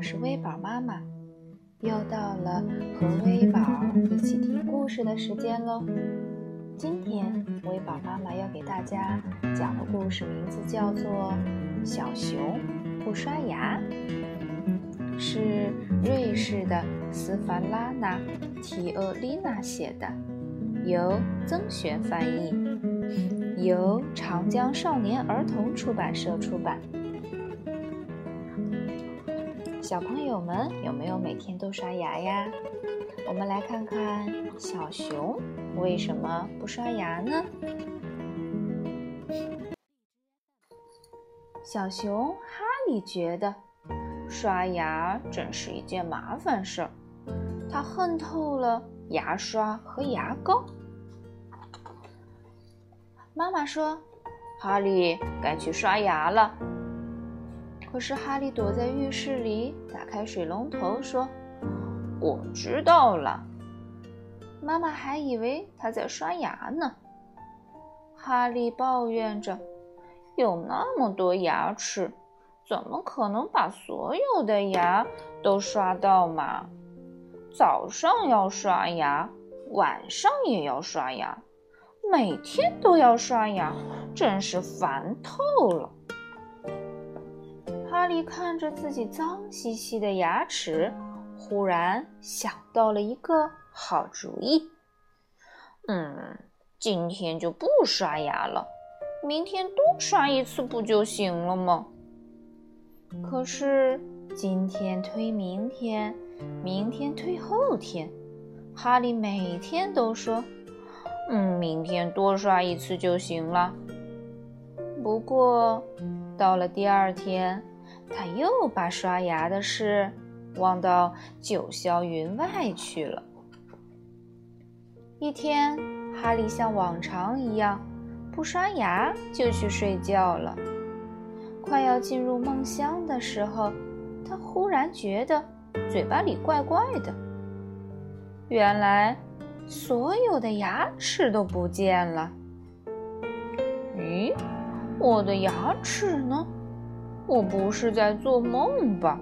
我是微宝妈妈，又到了和微宝一起听故事的时间喽。今天微宝妈妈要给大家讲的故事名字叫做《小熊不刷牙》，是瑞士的斯凡拉娜·提厄丽娜写的，由曾璇翻译，由长江少年儿童出版社出版。小朋友们有没有每天都刷牙呀？我们来看看小熊为什么不刷牙呢？小熊哈利觉得刷牙真是一件麻烦事儿，他恨透了牙刷和牙膏。妈妈说：“哈利，该去刷牙了。”可是哈利躲在浴室里，打开水龙头说：“我知道了。”妈妈还以为他在刷牙呢。哈利抱怨着：“有那么多牙齿，怎么可能把所有的牙都刷到嘛？早上要刷牙，晚上也要刷牙，每天都要刷牙，真是烦透了。”哈利看着自己脏兮兮的牙齿，忽然想到了一个好主意。嗯，今天就不刷牙了，明天多刷一次不就行了吗？可是今天推明天，明天推后天，哈利每天都说：“嗯，明天多刷一次就行了。”不过到了第二天。他又把刷牙的事忘到九霄云外去了。一天，哈利像往常一样不刷牙就去睡觉了。快要进入梦乡的时候，他忽然觉得嘴巴里怪怪的。原来，所有的牙齿都不见了。咦，我的牙齿呢？我不是在做梦吧？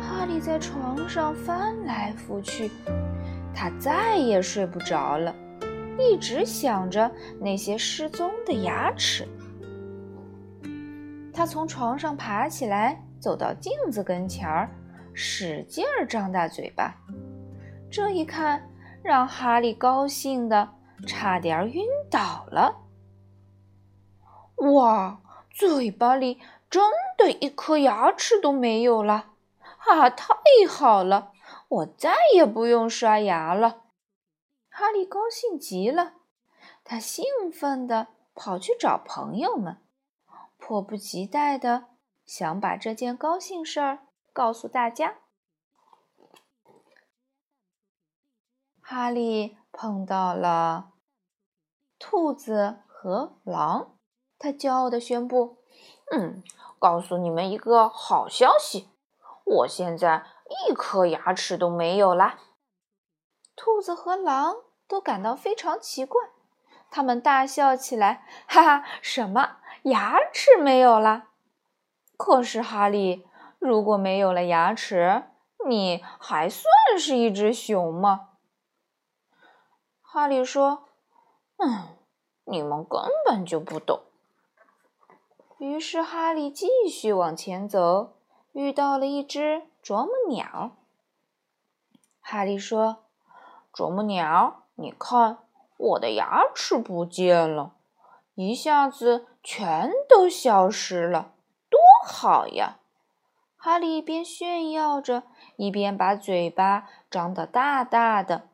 哈利在床上翻来覆去，他再也睡不着了，一直想着那些失踪的牙齿。他从床上爬起来，走到镜子跟前儿，使劲儿张大嘴巴。这一看，让哈利高兴的差点晕倒了。哇，嘴巴里！真的一颗牙齿都没有了，啊！太好了，我再也不用刷牙了。哈利高兴极了，他兴奋地跑去找朋友们，迫不及待地想把这件高兴事儿告诉大家。哈利碰到了兔子和狼，他骄傲地宣布：“嗯。”告诉你们一个好消息，我现在一颗牙齿都没有啦！兔子和狼都感到非常奇怪，他们大笑起来，哈哈！什么牙齿没有了？可是哈利，如果没有了牙齿，你还算是一只熊吗？哈利说：“嗯，你们根本就不懂。”于是哈利继续往前走，遇到了一只啄木鸟。哈利说：“啄木鸟，你看，我的牙齿不见了，一下子全都消失了，多好呀！”哈利一边炫耀着，一边把嘴巴张得大大的。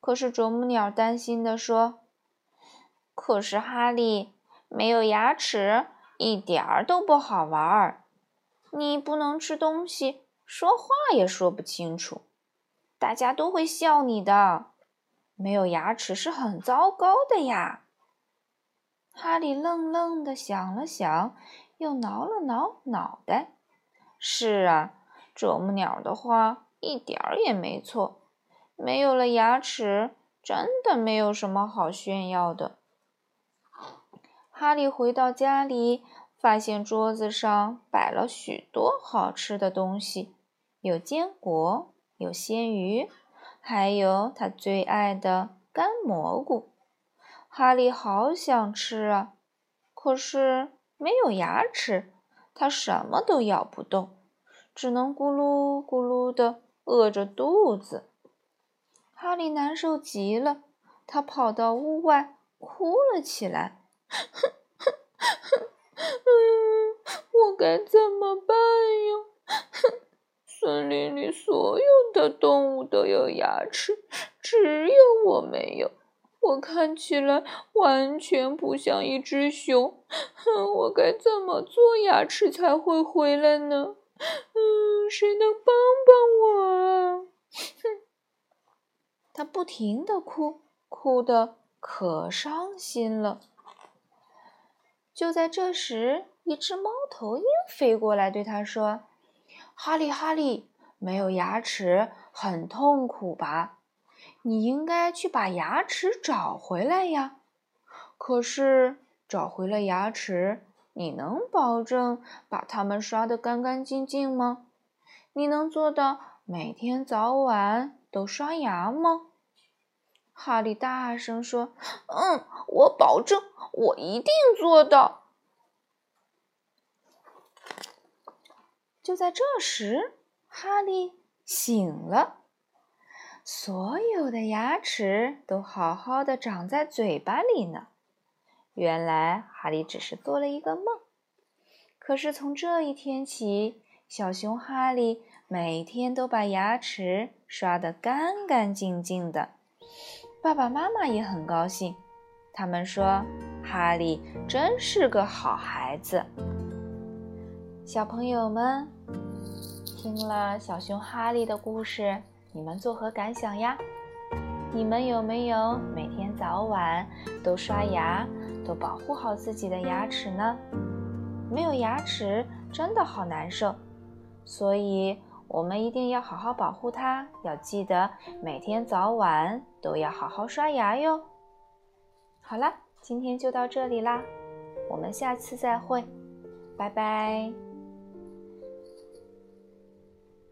可是啄木鸟担心地说：“可是哈利。”没有牙齿，一点儿都不好玩儿。你不能吃东西，说话也说不清楚，大家都会笑你的。没有牙齿是很糟糕的呀。哈利愣愣的想了想，又挠了挠脑袋。是啊，啄木鸟的话一点儿也没错。没有了牙齿，真的没有什么好炫耀的。哈利回到家里，发现桌子上摆了许多好吃的东西，有坚果，有鲜鱼，还有他最爱的干蘑菇。哈利好想吃啊，可是没有牙齿，他什么都咬不动，只能咕噜咕噜的饿着肚子。哈利难受极了，他跑到屋外哭了起来。嗯，我该怎么办呀？森林里所有的动物都有牙齿，只有我没有。我看起来完全不像一只熊。哼，我该怎么做牙齿才会回来呢？嗯，谁能帮帮我啊？哼，他不停的哭，哭得可伤心了。就在这时，一只猫头鹰飞过来，对他说：“哈利，哈利，没有牙齿很痛苦吧？你应该去把牙齿找回来呀。可是找回了牙齿，你能保证把它们刷得干干净净吗？你能做到每天早晚都刷牙吗？”哈利大声说：“嗯，我保证，我一定做到。”就在这时，哈利醒了，所有的牙齿都好好的长在嘴巴里呢。原来，哈利只是做了一个梦。可是从这一天起，小熊哈利每天都把牙齿刷得干干净净的。爸爸妈妈也很高兴，他们说：“哈利真是个好孩子。”小朋友们听了小熊哈利的故事，你们作何感想呀？你们有没有每天早晚都刷牙，都保护好自己的牙齿呢？没有牙齿真的好难受，所以。我们一定要好好保护它，要记得每天早晚都要好好刷牙哟。好了，今天就到这里啦，我们下次再会，拜拜。